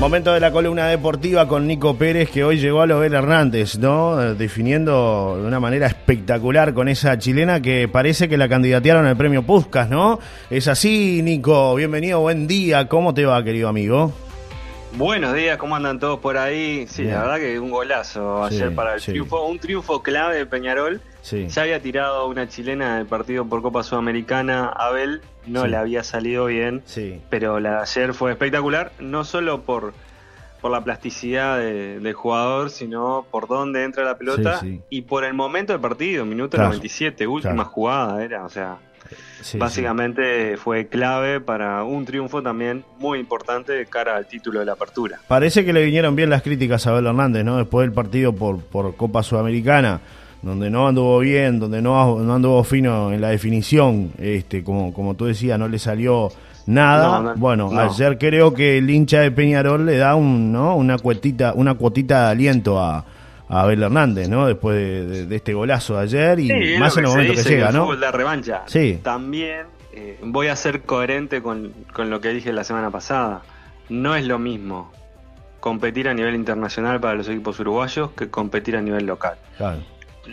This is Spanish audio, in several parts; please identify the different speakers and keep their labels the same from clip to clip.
Speaker 1: Momento de la columna deportiva con Nico Pérez que hoy llegó a Lobel Hernández, ¿no? Eh, Definiendo de una manera espectacular con esa chilena que parece que la candidatearon al premio Puscas, ¿no? Es así, Nico. Bienvenido, buen día. ¿Cómo te va, querido amigo?
Speaker 2: Buenos días, ¿cómo andan todos por ahí? Sí,
Speaker 1: Bien.
Speaker 2: la verdad que un golazo ayer
Speaker 1: Sí,
Speaker 2: para el
Speaker 1: sí.
Speaker 2: triunfo, un triunfo clave de Peñarol.
Speaker 1: Sí.
Speaker 2: Ya había tirado una chilena del partido por Copa Sudamericana, Abel, no
Speaker 1: Sí.
Speaker 2: le había salido bien,
Speaker 1: Sí.
Speaker 2: pero la de ayer fue espectacular, no solo por, por la plasticidad de- del jugador, sino por dónde entra la pelota y por el momento del partido, minuto
Speaker 1: Claro,
Speaker 2: 97, última
Speaker 1: claro.
Speaker 2: jugada era, o sea, básicamente fue clave para un triunfo también muy importante de cara al título de la apertura.
Speaker 1: Parece que le vinieron bien las críticas a Abel Hernández, ¿no? Después del partido por, por Copa Sudamericana, donde no anduvo bien, donde no, no anduvo fino en la definición, este, como, como tú decías, no le salió nada.
Speaker 2: No, no,
Speaker 1: bueno,
Speaker 2: no.
Speaker 1: ayer creo que el hincha de Peñarol le da un, ¿no? una cuetita, una cuotita de aliento a, a Abel Hernández, ¿no? Después de, de- de este golazo de ayer y
Speaker 2: Sí,
Speaker 1: más en el
Speaker 2: se
Speaker 1: momento que, llega, ¿no?
Speaker 2: da revancha.
Speaker 1: Sí.
Speaker 2: También eh, voy a ser coherente con, con lo que dije la semana pasada. No es lo mismo competir a nivel internacional para los equipos uruguayos que competir a nivel local.
Speaker 1: Claro,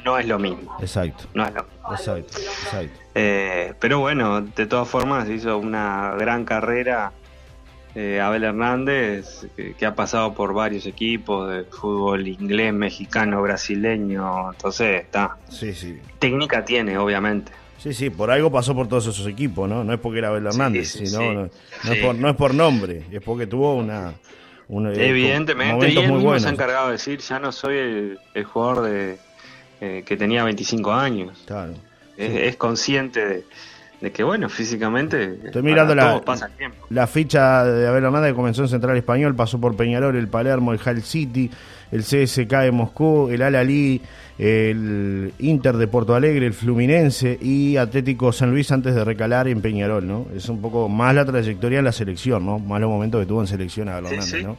Speaker 2: No es lo mismo.
Speaker 1: exacto,
Speaker 2: No es lo mismo.
Speaker 1: exacto, exacto.
Speaker 2: Eh, pero bueno, de todas formas hizo una gran carrera eh, Abel Hernández, que, que ha pasado por varios equipos de fútbol inglés, mexicano, brasileño. Entonces, está.
Speaker 1: Sí, sí.
Speaker 2: Técnica tiene, obviamente.
Speaker 1: Sí, sí, por algo pasó por todos esos equipos, ¿no? No es porque era Abel Hernández,
Speaker 2: sí,
Speaker 1: sino,
Speaker 2: sí.
Speaker 1: no, no es
Speaker 2: Sí.
Speaker 1: por, no es por nombre, es porque tuvo una... una-
Speaker 2: Evidentemente, y él
Speaker 1: muy
Speaker 2: mismo se ha encargado de decir, ya no soy el, el jugador de eh, que tenía 25 años.
Speaker 1: Claro.
Speaker 2: Es, es consciente de, de que, bueno, físicamente
Speaker 1: Estoy mirando la-
Speaker 2: todos pasa el tiempo.
Speaker 1: La ficha de Abel Hernández que comenzó en Central Español, pasó por Peñarol, el Palermo, el Hull City, el CSK de Moscú, el Al Alí, el Inter de Porto Alegre, el Fluminense y Atlético San Luis antes de recalar en Peñarol, ¿no? Es un poco más la trayectoria en la selección, ¿no? Más los momentos que tuvo en selección Abel
Speaker 2: Sí,
Speaker 1: Hernández,
Speaker 2: sí.
Speaker 1: ¿no?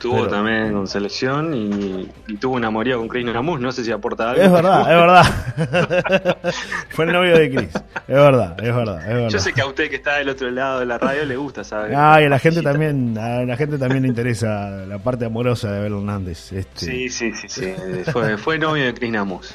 Speaker 2: Tuvo
Speaker 1: Pero-
Speaker 2: también con selección y, y tuvo una moría con Chris Namus, no sé si aporta algo.
Speaker 1: Es verdad, es verdad. Fue el novio de Cris. Es verdad, es verdad, es verdad.
Speaker 2: Yo sé que a usted que está del otro lado de la radio le gusta, ¿sabe?
Speaker 1: Ah, y a la gente también, a la gente también le interesa la parte amorosa de Abel Hernández. Este.
Speaker 2: Sí, sí, sí, sí. Fue, fue novio de Chris Namus.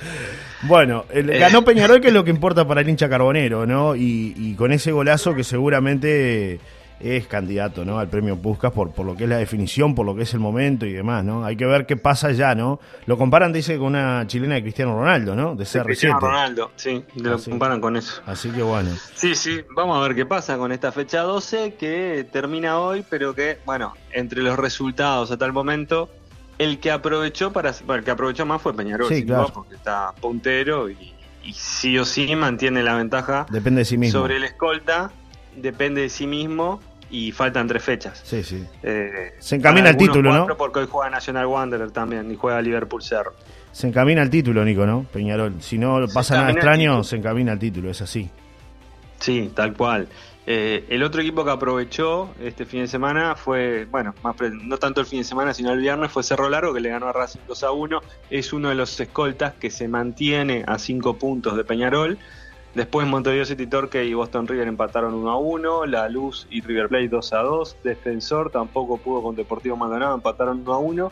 Speaker 1: Bueno, el-
Speaker 2: Eh.
Speaker 1: ganó Peñarol, que es lo que importa para el hincha carbonero, ¿no? Y, y con ese golazo que seguramente es candidato, ¿no? Al premio Puskas por, por lo que es la definición, por lo que es el momento y demás, ¿no? Hay que ver qué pasa ya, ¿no? Lo comparan, dice, con una chilena de Cristiano Ronaldo, ¿no? De
Speaker 2: Cristiano
Speaker 1: CR7.
Speaker 2: Ronaldo, sí, lo
Speaker 1: Así.
Speaker 2: comparan con eso.
Speaker 1: Así que bueno.
Speaker 2: Sí, sí, vamos a ver qué pasa con esta fecha 12 que termina hoy, pero que, bueno, entre los resultados hasta el momento, el que aprovechó para bueno, el que aprovechó más fue Peñarol,
Speaker 1: Sí, claro.
Speaker 2: porque está puntero y, y sí o sí mantiene la ventaja
Speaker 1: Depende de sí mismo.
Speaker 2: sobre el escolta, depende de sí mismo y faltan tres fechas.
Speaker 1: Sí, sí.
Speaker 2: Eh,
Speaker 1: Se encamina al título, ¿no?
Speaker 2: Porque hoy juega National Wanderer también y juega Liverpool Cerro.
Speaker 1: Se encamina al título, Nico, ¿no? Peñarol. Si no pasa nada extraño, se encamina al título, es así.
Speaker 2: Sí, tal cual. Eh, el otro equipo que aprovechó este fin de semana fue, bueno, más no tanto el fin de semana, sino el viernes, fue Cerro Largo, que le ganó a Racing 2 a 1. Es uno de los escoltas que se mantiene a 5 puntos de Peñarol. Después Montevideo City Torque y Boston River empataron 1 a 1. La Luz y River Plate 2 a 2. Defensor tampoco pudo con Deportivo Maldonado, empataron 1 a 1.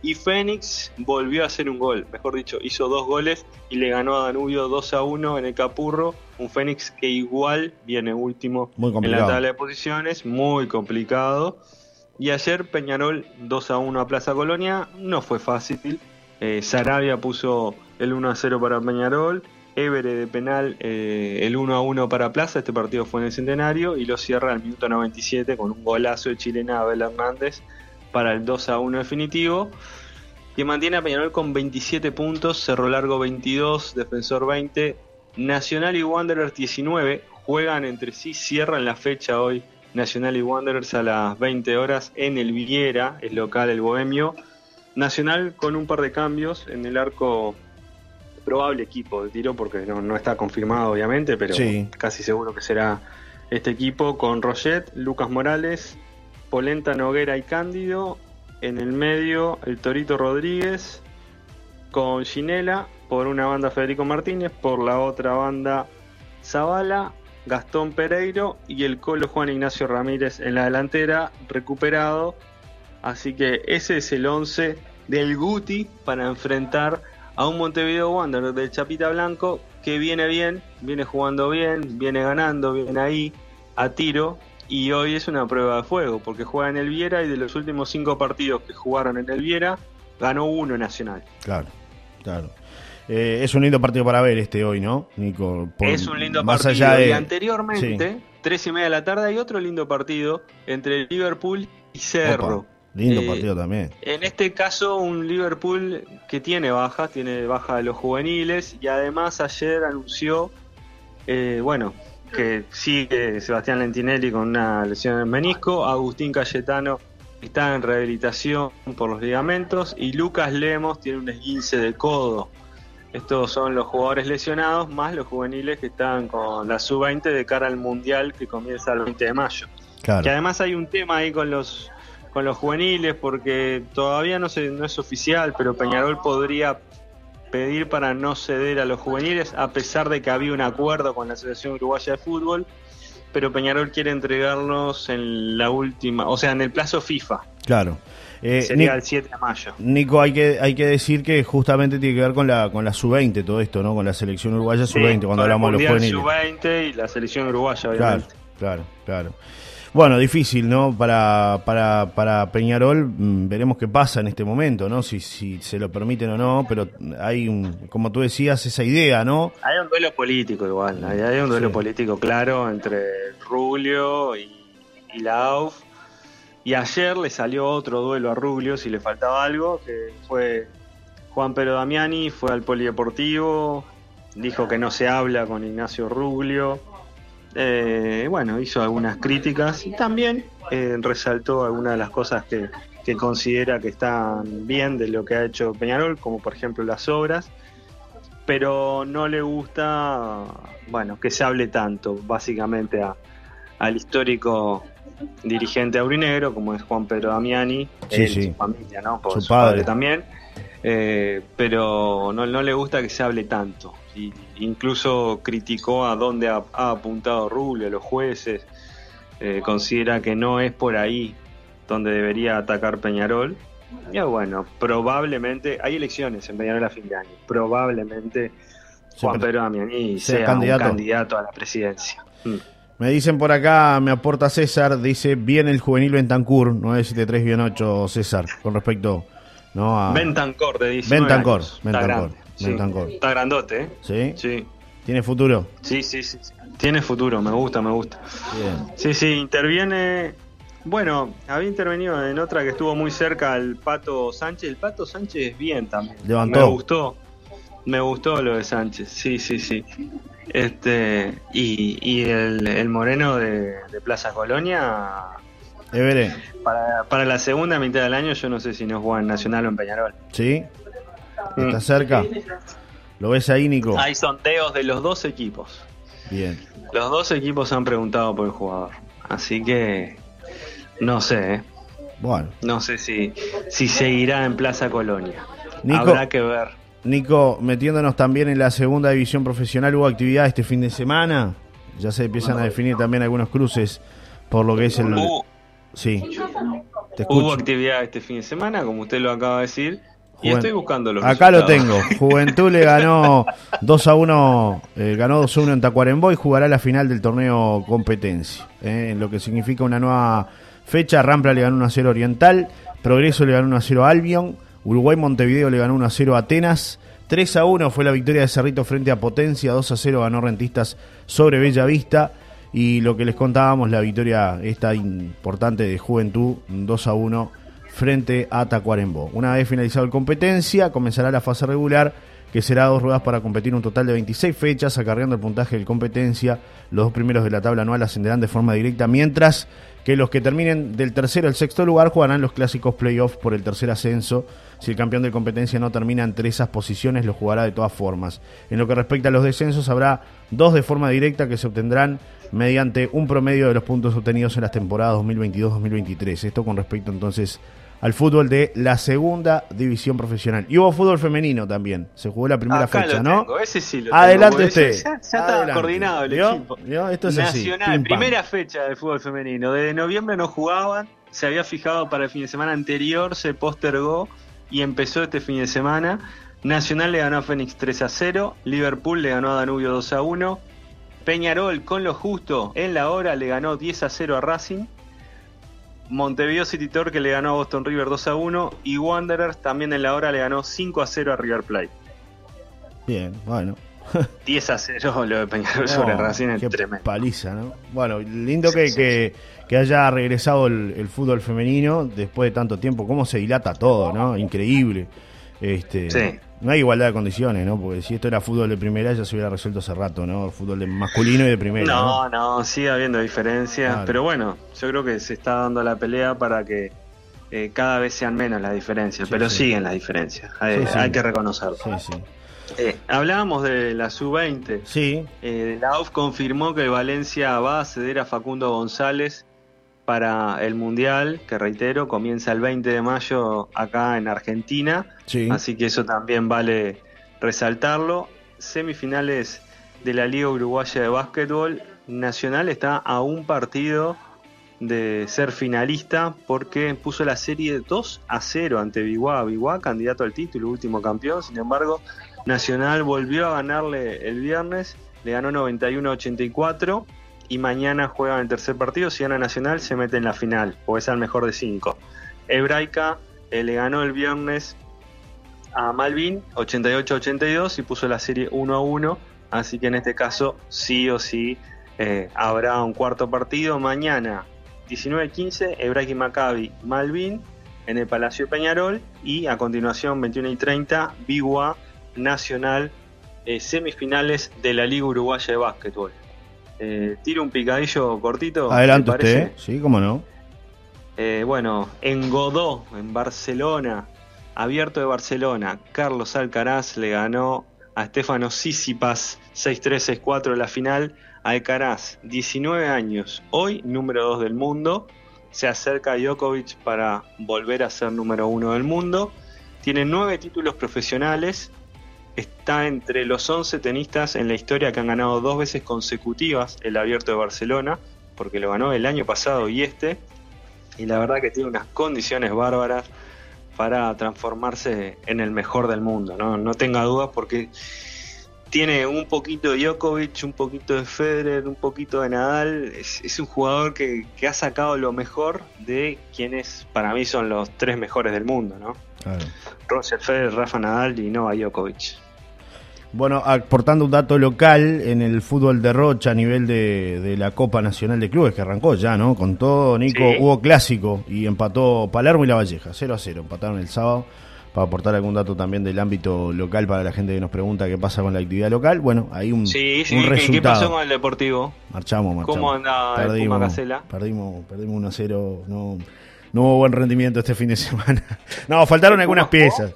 Speaker 2: Y Fénix volvió a hacer un gol, mejor dicho, hizo dos goles y le ganó a Danubio 2 a 1 en el Capurro. Un Fénix que igual viene último
Speaker 1: Muy
Speaker 2: en la tabla de posiciones, muy complicado. Y ayer Peñarol 2 a 1 a Plaza Colonia, no fue fácil. Eh, Sarabia puso el 1 a 0 para Peñarol. Évere de penal eh, el 1 a 1 para Plaza, este partido fue en el centenario y lo cierra al minuto 97 con un golazo de chilena Abel Hernández para el 2 a 1 definitivo. Que mantiene a Peñarol con 27 puntos, Cerro Largo 22, Defensor 20, Nacional y Wanderers 19. Juegan entre sí, cierran la fecha hoy Nacional y Wanderers a las 20 horas en el Viera, es local el Bohemio. Nacional con un par de cambios en el arco, probable equipo de tiro, porque no, no está confirmado obviamente, pero
Speaker 1: Sí.
Speaker 2: casi seguro que será este equipo con Roget, Lucas Morales, Polenta, Noguera y Cándido. En el medio, el Torito Rodríguez, con Ginela, por una banda Federico Martínez, por la otra banda Zavala, Gastón Pereiro y el Colo Juan Ignacio Ramírez en la delantera, recuperado Así que ese es el 11 del Guti para enfrentar a un Montevideo Wanderers del Chapita Blanco que viene bien, viene jugando bien, viene ganando, viene ahí a tiro y hoy es una prueba de fuego porque juega en el Viera y de los últimos cinco partidos que jugaron en el Viera ganó uno Nacional.
Speaker 1: Claro, claro. Eh, es un lindo partido para ver este hoy, ¿no, Nico?
Speaker 2: es un lindo más partido. Allá de... Y anteriormente, tres y media de la tarde, hay otro lindo partido entre Liverpool y Cerro.
Speaker 1: Lindo eh, partido también.
Speaker 2: En este caso, un Liverpool que tiene bajas, tiene baja de los juveniles y además ayer anunció, eh, bueno, que sigue Sebastián Lentinelli con una lesión en el menisco, Agustín Cayetano está en rehabilitación por los ligamentos y Lucas Lemos tiene un esguince de codo. Estos son los jugadores lesionados más los juveniles que están con la sub-20 de cara al Mundial que comienza el 20 de mayo. Que además hay un tema ahí con los con los juveniles porque todavía no, se, no es oficial, pero Peñarol podría pedir para no ceder a los juveniles a pesar de que había un acuerdo con la Asociación Uruguaya de Fútbol, pero Peñarol quiere entregarnos en la última, o sea, en el plazo FIFA.
Speaker 1: Claro.
Speaker 2: Eh, Sería el 7 de mayo.
Speaker 1: Nico, hay que, hay que decir que justamente tiene que ver con la, con la sub-20 todo esto, ¿no? Con la selección uruguaya sub-20, cuando hablamos de los juveniles.
Speaker 2: sub-20 y la selección uruguaya,
Speaker 1: obviamente. Claro, claro, claro. Bueno, difícil, ¿no? Para, para, para Peñarol, mm, veremos qué pasa en este momento, ¿no? Si, si se lo permiten o no, pero hay, un, como tú decías, esa idea, ¿no?
Speaker 2: Hay un duelo político igual, hay, un duelo político claro entre Rubio y, y la AUF. Y ayer le salió otro duelo a Rubio, si le faltaba algo, que fue Juan Pedro Damiani, fue al polideportivo, dijo que no se habla con Ignacio Rubio eh, bueno, hizo algunas críticas y también eh, resaltó algunas de las cosas que, considera que están bien de lo que ha hecho Peñarol, como por ejemplo las obras, pero no le gusta, bueno, que se hable tanto, básicamente al histórico dirigente aurinegro, como es Juan Pedro Damiani, su familia, ¿no? Por su, padre. también, eh, pero no, no le gusta que se hable tanto incluso criticó a dónde ha, apuntado Rubio, los jueces, eh, considera que no es por ahí donde debería atacar Peñarol. Y bueno, probablemente, hay elecciones en Peñarol a fin de año, probablemente Juan Pedro Damiani sea, candidato. un candidato a la presidencia. Mm.
Speaker 1: Me dicen por acá, me aporta César, dice bien el juvenil Bentancur, 973 bien 8 César, con respecto ¿no? a...
Speaker 2: Bentancor, de
Speaker 1: 19 Bentancor, Bentancor.
Speaker 2: Está grandote, ¿eh?
Speaker 1: ¿Sí?
Speaker 2: Sí.
Speaker 1: ¿Tiene futuro?
Speaker 2: Sí, sí, sí. Tiene futuro, me gusta, me gusta. Sí, sí, interviene. Bueno, había intervenido en otra que estuvo muy cerca al Pato Sánchez. El Pato Sánchez bien también.
Speaker 1: Levantó.
Speaker 2: Me gustó. Me gustó lo de Sánchez, sí, sí, sí. Este, y, y el, Moreno de, Plaza Colonia.
Speaker 1: Everé.
Speaker 2: Para, para la segunda mitad del año, yo no sé si no juega en Nacional o en Peñarol.
Speaker 1: Sí. ¿Está cerca? ¿Lo ves ahí, Nico?
Speaker 2: Hay sondeos de los dos equipos.
Speaker 1: Bien.
Speaker 2: Los dos equipos han preguntado por el jugador. Así que no sé. ¿eh?
Speaker 1: Bueno.
Speaker 2: No sé si, si seguirá en Plaza Colonia. Habrá que ver.
Speaker 1: Nico, metiéndonos también en la segunda división profesional, ¿hubo actividad este fin de semana? Ya se empiezan a definir también algunos cruces por lo que es el...
Speaker 2: Sí. Hubo actividad este fin de semana, como usted lo acaba de decir. Y estoy buscando
Speaker 1: Acá lo tengo. Juventud le ganó 2 a 1, eh, ganó 2 a 1 en Tacuarembó y jugará la final del torneo competencia. Eh, en lo que significa una nueva fecha. Rampla le ganó 1 a 0 Oriental, Progreso le ganó 1 a 0 Albion, Uruguay Montevideo le ganó 1 a 0 Atenas. 3 a 1 fue la victoria de Cerrito frente a Potencia, 2 a 0 ganó Rentistas sobre Bella Vista. Y lo que les contábamos, la victoria esta importante de Juventud, 2 a 1 frente a Tacuarembó. Una vez finalizado el competencia, comenzará la fase regular, que será dos ruedas para competir un total de 26 fechas, acarreando el puntaje de competencia. Los dos primeros de la tabla anual ascenderán de forma directa, mientras que los que terminen del tercero al sexto lugar jugarán los clásicos playoffs por el tercer ascenso. Si el campeón de competencia no termina entre esas posiciones, lo jugará de todas formas. En lo que respecta a los descensos, habrá dos de forma directa que se obtendrán mediante un promedio de los puntos obtenidos en las temporadas 2022-2023. Esto con respecto entonces al fútbol de la segunda división profesional. Y hubo fútbol femenino también. Se jugó la primera fecha, ¿no?
Speaker 2: Ese sí lo
Speaker 1: Adelante usted.
Speaker 2: Ya, está coordinado el equipo.
Speaker 1: Esto es
Speaker 2: Nacional, primera fecha del fútbol femenino. Desde noviembre no jugaban, se había fijado para el fin de semana anterior, se postergó y empezó este fin de semana. Nacional le ganó a Fénix 3 a 0, Liverpool le ganó a Danubio 2 a 1, Peñarol con lo justo en la hora le ganó 10 a 0 a Racing. Montevideo City Torque le ganó a Boston River 2 a 1 y Wanderers también en la hora le ganó 5 a 0 a River Plate.
Speaker 1: Bien, bueno.
Speaker 2: 10 a 0 lo de Peñarol sobre Racing es tremendo.
Speaker 1: Paliza, ¿no? Bueno, lindo que, que, haya regresado el, fútbol femenino después de tanto tiempo. Cómo se dilata todo, ¿no? Increíble. Este, sí. No hay igualdad de condiciones, ¿no? Porque si esto era fútbol de primera ya se hubiera resuelto hace rato, ¿no? Fútbol de masculino y de primera.
Speaker 2: No, no, sigue habiendo diferencias. Pero bueno, yo creo que se está dando la pelea para que eh, cada vez sean menos las diferencias. pero siguen las diferencias. Hay, que reconocerlo. Eh, hablábamos de la sub-20.
Speaker 1: Sí.
Speaker 2: Eh, la UF confirmó que Valencia va a ceder a Facundo González para el Mundial, que reitero, comienza el 20 de mayo acá en Argentina. Así que eso también vale resaltarlo. Semifinales de la Liga Uruguaya de Básquetbol. Nacional está a un partido de ser finalista porque puso la serie 2 a 0 ante Biguá. Biguá, candidato al título, último campeón. Sin embargo, Nacional volvió a ganarle el viernes, le ganó 91-84 y mañana juegan el tercer partido. Si gana Nacional, se mete en la final, o es al mejor de cinco. Hebraica eh, le ganó el viernes a Malvin 88-82 y puso la serie 1 a 1. Así que en este caso, sí o sí, eh, habrá un cuarto partido. Mañana, 19-15, Hebraica y Maccabi Malvin en el Palacio Peñarol. Y a continuación, 21 y 30, Bigua Nacional, eh, semifinales de la Liga Uruguaya de Básquetbol. Eh, tiro un picadillo cortito.
Speaker 1: Adelante usted, sí, cómo no.
Speaker 2: Eh, bueno, en Godó, en Barcelona, abierto de Barcelona, Carlos Alcaraz le ganó a Estefano Sisipas 6-3-6-4 en la final. Alcaraz, 19 años, hoy número 2 del mundo. Se acerca a Djokovic para volver a ser número 1 del mundo. Tiene 9 títulos profesionales está entre los 11 tenistas en la historia que han ganado dos veces consecutivas el Abierto de Barcelona, porque lo ganó el año pasado y este, y la verdad que tiene unas condiciones bárbaras para transformarse en el mejor del mundo, no, no tenga dudas porque tiene un poquito de Djokovic, un poquito de Federer, un poquito de Nadal. Es, un jugador que, ha sacado lo mejor de quienes para mí son los tres mejores del mundo, ¿no? Roger Federer, Rafa Nadal y Nova Djokovic.
Speaker 1: Bueno, aportando un dato local en el fútbol de Rocha a nivel de, la Copa Nacional de Clubes, que arrancó ya, ¿no? Con todo, Nico, hubo clásico y empató Palermo y La Valleja, 0 a 0, empataron el sábado. Para aportar algún dato también del ámbito local para la gente que nos pregunta qué pasa con la actividad local. Bueno, hay un,
Speaker 2: sí, sí, ¿Qué pasó con el Deportivo?
Speaker 1: Marchamos, marchamos.
Speaker 2: ¿Cómo anda perdimos, el Puma
Speaker 1: Perdimos, perdimos 1 a 0. No, no hubo buen rendimiento este fin de semana. no, faltaron algunas piezas.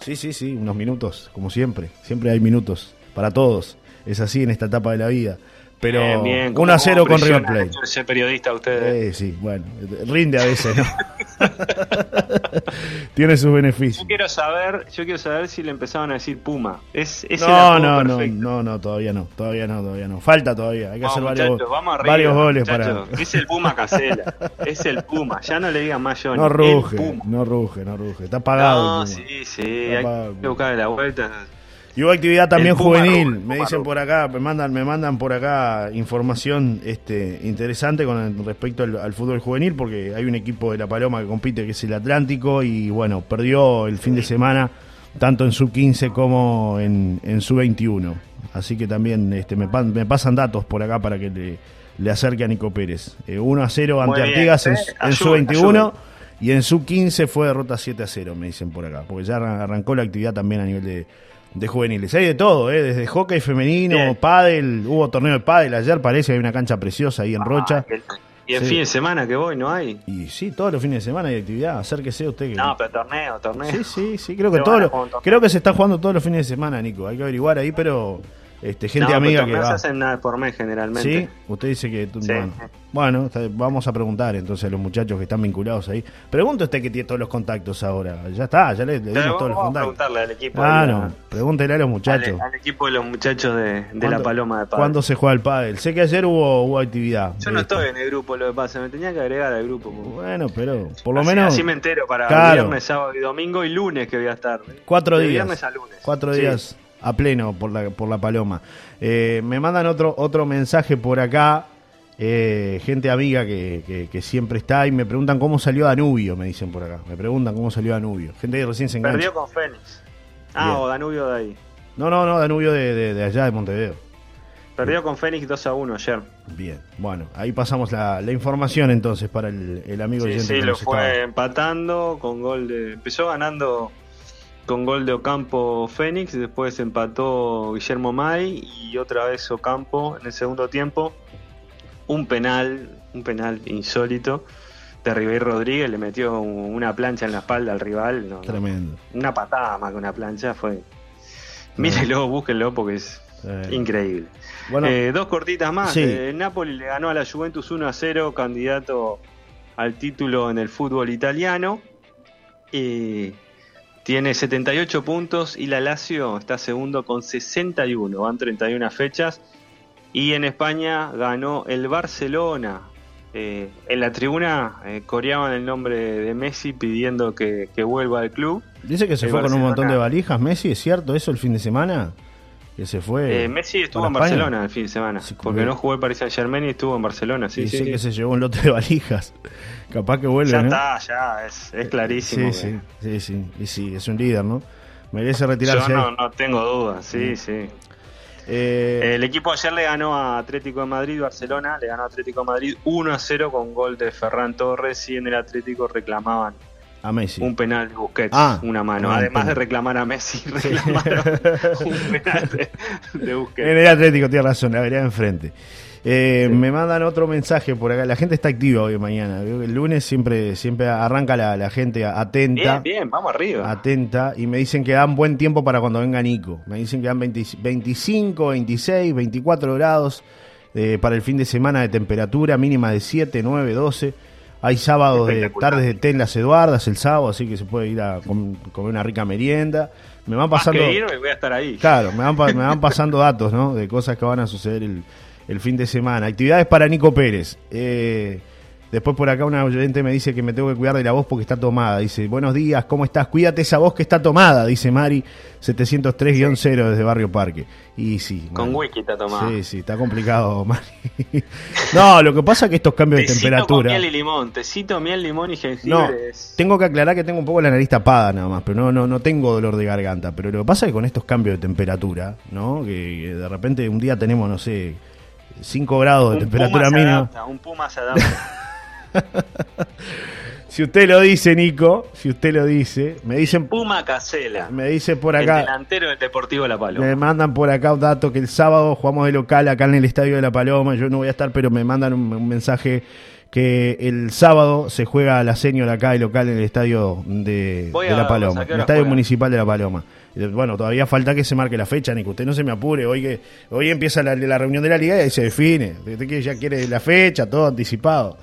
Speaker 1: Sí, sí, sí, unos minutos, como siempre. Siempre hay minutos para todos. Es así en esta etapa de la vida. Pero 1 a 0 con River Plate.
Speaker 2: Ser periodista ustedes.
Speaker 1: sí, bueno, rinde a veces, ¿no? Tiene sus beneficios.
Speaker 2: Yo quiero saber, yo quiero saber si le empezaban a decir Puma. Es,
Speaker 1: no, no, no, no, no, todavía no, todavía no, todavía no. Falta todavía, hay que hacer varios, varios goles para.
Speaker 2: Es el Puma Casela, es el Puma. Ya no le digan más yo.
Speaker 1: No ruge, no ruge, no ruge. Está apagado.
Speaker 2: No, sí, sí, hay que buscar la vuelta.
Speaker 1: Y hubo actividad también juvenil, me dicen por acá, me mandan, me mandan por acá información este, interesante con respecto al, fútbol juvenil, porque hay un equipo de La Paloma que compite que es el Atlántico y bueno, perdió el fin de semana tanto en sub 15 como en, en sub 21. Así que también este, me, me, pasan datos por acá para que le, le acerque a Nico Pérez. 1 eh, a 0 ante Artigas en, en sub 21 y en sub 15 fue derrota 7 a 0, me dicen por acá, porque ya arrancó la actividad también a nivel de de juveniles. Hay de todo, ¿eh? desde hockey femenino, pádel, hubo torneo de pádel ayer, parece, hay una cancha preciosa ahí en ah, Rocha.
Speaker 2: Y el fin de semana que voy, ¿no hay?
Speaker 1: Y sí, todos los fines de semana hay actividad, acérquese usted. Que...
Speaker 2: No, pero torneo, torneo.
Speaker 1: Sí, sí, sí, creo que, todo creo que se está jugando todos los fines de semana, Nico, hay que averiguar ahí, pero Este, gente amiga que va.
Speaker 2: hacen nada por mes generalmente.
Speaker 1: Sí, usted dice que. Bueno, vamos a preguntar entonces a los muchachos que están vinculados ahí. Pregunte usted que tiene todos los contactos ahora. Ya está, ya le, dimos todos los contactos. preguntarle al equipo. Ah, no, pregúntele a los muchachos.
Speaker 2: Al, equipo de los muchachos de, La Paloma de Padel.
Speaker 1: ¿Cuándo se juega el pádel? Sé que ayer hubo, hubo actividad.
Speaker 2: Yo no estoy en el grupo, lo que pasa, me tenía que agregar al grupo.
Speaker 1: Bueno, pero por lo menos.
Speaker 2: Así me entero para viernes, sábado y domingo y lunes que voy a estar.
Speaker 1: Cuatro días. Viernes a lunes. Cuatro días a pleno por la, por la paloma. Eh, me mandan otro, otro mensaje por acá, eh, gente amiga que, que, siempre está y me preguntan cómo salió Danubio, me dicen por acá. Me preguntan cómo salió Danubio. Gente que recién se engancha.
Speaker 2: Perdió con Fénix. Ah, o Danubio de ahí.
Speaker 1: No, no, no, Danubio de, allá, de Montevideo.
Speaker 2: Perdió con Fénix 2 a 1 ayer.
Speaker 1: Bien, bueno, ahí pasamos la, información entonces para el, el amigo
Speaker 2: Sí, sí, lo fue empatando con gol de. Empezó ganando con gol de Ocampo Fénix, después empató Guillermo May y otra vez Ocampo en el segundo tiempo. Un penal, un penal insólito de Ribeiro Rodríguez, le metió una plancha en la espalda al rival.
Speaker 1: Tremendo.
Speaker 2: Una patada más que una plancha, fue. Mírelo, búsquenlo porque es increíble. Bueno, eh, dos cortitas más. Eh, el Napoli le ganó a la Juventus 1 a 0, candidato al título en el fútbol italiano. Y tiene 78 puntos y la Lazio está segundo con 61, van 31 fechas. Y en España ganó el Barcelona. Eh, en la tribuna eh, coreaban el nombre de Messi pidiendo que, vuelva al club.
Speaker 1: Dice que se fue con un montón de valijas. Messi, ¿es cierto eso el fin de semana? Que se fue.
Speaker 2: Eh, Messi estuvo en Barcelona el fin de semana. porque no jugó el Paris Saint Germain y estuvo en Barcelona. Sí,
Speaker 1: Dice que se llevó un lote de valijas. Capaz que vuelve.
Speaker 2: Ya está, ya, es, es clarísimo.
Speaker 1: Sí, sí, sí, Y sí, es un líder, ¿no? Merece retirarse.
Speaker 2: Yo no, no tengo dudas, sí, mm. sí. Eh, el equipo ayer le ganó a Atlético de Madrid, Barcelona, le ganó a Atlético de Madrid 1 a 0 con gol de Ferran Torres y en el Atlético reclamaban
Speaker 1: a Messi.
Speaker 2: Un penal de Busquets, ah, una mano. Además de reclamar a Messi, reclamaron un penal de, Busquets. En
Speaker 1: el Atlético, tiene razón, la vería enfrente. Eh, Me mandan otro mensaje por acá. La gente está activa hoy mañana. El lunes siempre, siempre arranca la, gente atenta.
Speaker 2: Bien, bien, vamos arriba.
Speaker 1: Atenta. Y me dicen que dan buen tiempo para cuando venga Nico. Me dicen que dan 25, 26, 24 grados eh, para el fin de semana de temperatura mínima de 7, 9, 12. Hay sábados de tardes de té en las Eduardas el sábado, así que se puede ir a comer una rica merienda. Me van pasando.
Speaker 2: voy a estar ahí.
Speaker 1: Claro, me van, me van pasando datos, ¿no? De cosas que van a suceder el, el fin de semana. Actividades para Nico Pérez. Eh, después por acá una oyente me dice que me tengo que cuidar de la voz porque está tomada. Dice, buenos días, ¿cómo estás? Cuídate esa voz que está tomada, dice Mari 703-0 desde Barrio Parque. Y sí.
Speaker 2: Con whisky está tomada.
Speaker 1: Sí, sí, está complicado, Mari. no, lo que pasa es que estos cambios de temperatura...
Speaker 2: miel y limón, tecito, miel, limón y jengibre.
Speaker 1: No, tengo que aclarar que tengo un poco la nariz tapada nada más, pero no, no, no tengo dolor de garganta. Pero lo que pasa es que con estos cambios de temperatura, ¿no? que de repente un día tenemos, no sé 5 grados de temperatura mínima.
Speaker 2: un puma se adapta.
Speaker 1: si usted lo dice, Nico, si usted lo dice, me dicen.
Speaker 2: Puma Casela.
Speaker 1: Me dice por acá.
Speaker 2: El delantero del Deportivo La Paloma.
Speaker 1: Me mandan por acá un dato que el sábado jugamos de local acá en el Estadio de La Paloma. Yo no voy a estar, pero me mandan un, mensaje que el sábado se juega la señora acá de local en el Estadio de, La Paloma, el Estadio Municipal de La Paloma. Bueno, todavía falta que se marque la fecha, ni que usted no se me apure. Hoy que hoy empieza la, reunión de la liga y se define. Usted que ya quiere la fecha, todo anticipado.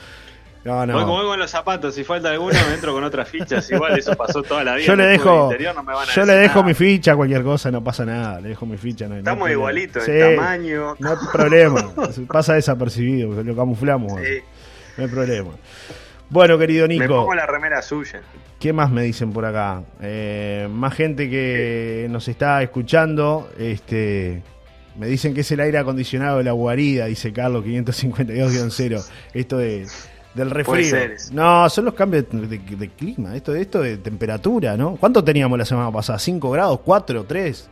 Speaker 2: No, no. Voy como voy con los zapatos, si falta alguno me entro con otras fichas, igual eso pasó toda la vida.
Speaker 1: Yo le dejo, yo le dejo mi ficha, cualquier cosa, no pasa nada, le dejo mi ficha.
Speaker 2: No, Estamos igualitos, el tamaño.
Speaker 1: No hay problema, pasa desapercibido, lo camuflamos. No hay problema. Bueno, querido Nico. Me
Speaker 2: pongo la remera suya.
Speaker 1: ¿Qué más me dicen por acá? Eh, más gente que nos está escuchando. Este, me dicen que es el aire acondicionado de la guarida, dice Carlos 552-0. Esto de, del refrío. No, son los cambios de, clima, esto, esto de temperatura, ¿no? ¿Cuánto teníamos la semana pasada? ¿5 grados? ¿4? ¿3?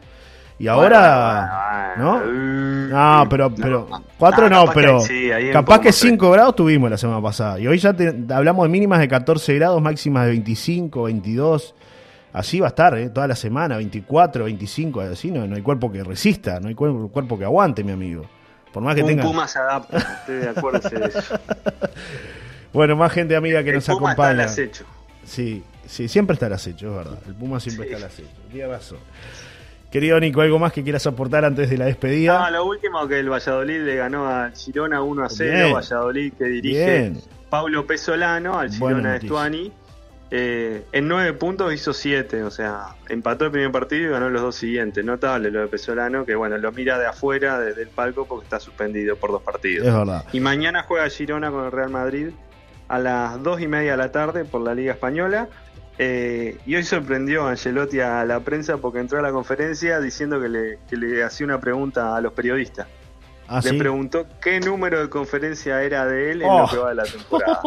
Speaker 1: Y ahora, ¿no? No, pero, pero, cuatro no, pero capaz que 5 grados tuvimos la semana pasada. Y hoy ya hablamos de mínimas de 14 grados, máximas de 25, 22. Así va a estar, ¿eh? Toda la semana, 24, 25, así no, no hay cuerpo que resista, no hay cuerpo, que aguante, mi amigo. Por más que
Speaker 2: Un
Speaker 1: tenga...
Speaker 2: Puma se adapta, estoy de acuerdo de eso.
Speaker 1: bueno, más gente amiga que
Speaker 2: el
Speaker 1: nos Puma acompaña.
Speaker 2: Está al acecho.
Speaker 1: Sí, sí, siempre está al acecho, es verdad. El Puma siempre está al acecho. Tiene razón. Querido Nico, ¿algo más que quieras aportar antes de la despedida?
Speaker 2: Ah, lo último que el Valladolid le ganó a Girona 1 a 0. Valladolid que dirige Pablo Pesolano al Girona de Estuani. Eh, en nueve puntos hizo siete, o sea, empató el primer partido y ganó los dos siguientes. Notable lo de Pesolano, que bueno, lo mira de afuera, desde el palco, porque está suspendido por dos partidos.
Speaker 1: Es verdad.
Speaker 2: Y mañana juega Girona con el Real Madrid a las dos y media de la tarde por la Liga Española. Eh, y hoy sorprendió a Angelotti a la prensa porque entró a la conferencia diciendo que le, que le hacía una pregunta a los periodistas. Ah, le preguntó qué número de conferencia era de él en lo oh. que va de la temporada.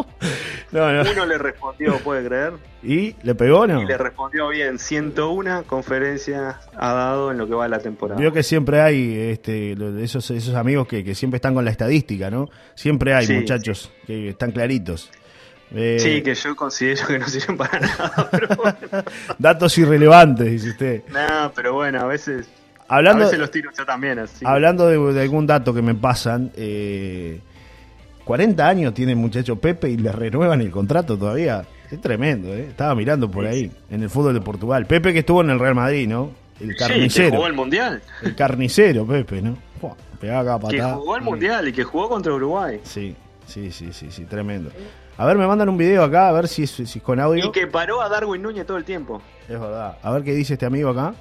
Speaker 2: Uno le respondió, puede creer.
Speaker 1: ¿Y le pegó no?
Speaker 2: Y le respondió bien, 101 conferencias ha dado en lo que va de la temporada.
Speaker 1: Veo que siempre hay este, esos, esos amigos que, siempre están con la estadística, ¿no? Siempre hay muchachos que están claritos.
Speaker 2: Eh, sí, que yo considero que no sirven para nada. Pero
Speaker 1: Datos irrelevantes, dice usted.
Speaker 2: No, pero bueno, a veces Hablando, a veces los tiro yo también. Así.
Speaker 1: Hablando de, algún dato que me pasan, eh, 40 años tiene el muchacho Pepe y le renuevan el contrato todavía. Es tremendo, ¿eh? Estaba mirando por ahí, en el fútbol de Portugal. Pepe que estuvo en el Real Madrid, ¿no?
Speaker 2: El carnicero. Sí, que jugó el Mundial.
Speaker 1: El carnicero, Pepe, ¿no?
Speaker 2: pegaba Que jugó el Mundial y que jugó contra Uruguay.
Speaker 1: Sí, sí, sí, sí, sí, tremendo. A ver, me mandan un video acá, a ver si si es con audio.
Speaker 2: Y que paró a Darwin Núñez todo el tiempo.
Speaker 1: Es verdad. A ver qué dice este amigo acá.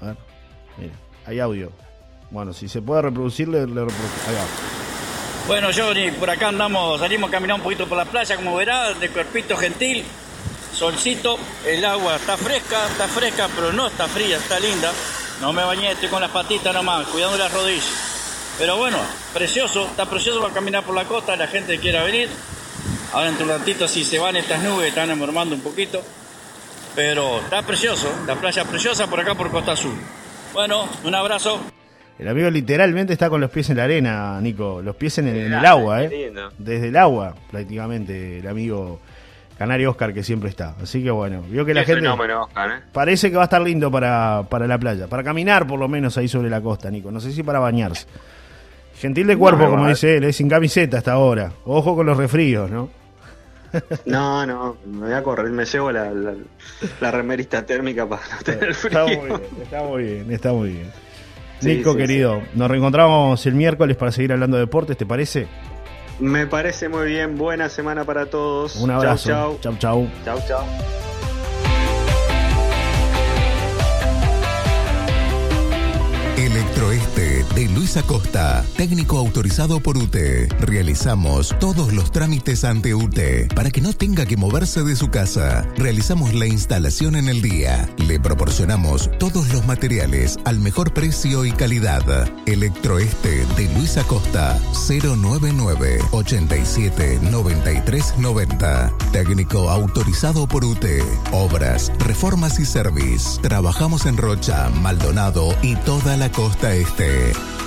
Speaker 1: A ver. Mira, hay audio. Bueno, si se puede reproducir, le, le
Speaker 3: Bueno, Johnny, por acá andamos, salimos a caminar un poquito por la playa, como verás, de cuerpito gentil, solcito, el agua está fresca, está fresca, pero no está fría, está linda. No me bañé, estoy con las patitas nomás, cuidando las rodillas. Pero bueno, precioso, está precioso para caminar por la costa, la gente quiera venir. Ahora entre un ratito si se van estas nubes, están enmormando un poquito. Pero está precioso, la playa preciosa por acá por Costa Azul. Bueno, un abrazo.
Speaker 1: El amigo literalmente está con los pies en la arena, Nico. Los pies en el, agua, ¿eh? Desde el agua, prácticamente, el amigo Canario Oscar que siempre está. Así que bueno, vio que la gente. Oscar, ¿eh? Parece que va a estar lindo para, para la playa. Para caminar, por lo menos, ahí sobre la costa, Nico. No sé si para bañarse. Gentil de cuerpo, como dice él, es sin camiseta hasta ahora. Ojo con los refríos, ¿no?
Speaker 2: No, no, me voy a correr, me llevo la, la, remerista térmica para no tener frío.
Speaker 1: Está muy bien, está muy bien, está muy bien. Nico, querido, nos reencontramos el miércoles para seguir hablando de deportes, ¿te parece?
Speaker 2: Me parece muy bien, buena semana para todos.
Speaker 1: Un abrazo.
Speaker 2: Chau, chau. Chau, chau.
Speaker 4: Electroeste de Luis Acosta, técnico autorizado por UTE. Realizamos todos los trámites ante UTE para que no tenga que moverse de su casa. Realizamos la instalación en el día. Le proporcionamos todos los materiales al mejor precio y calidad. Electroeste de Luis Acosta, 099 87 93 90. Técnico autorizado por UTE. Obras, reformas y service. Trabajamos en Rocha, Maldonado y toda la costa este. day.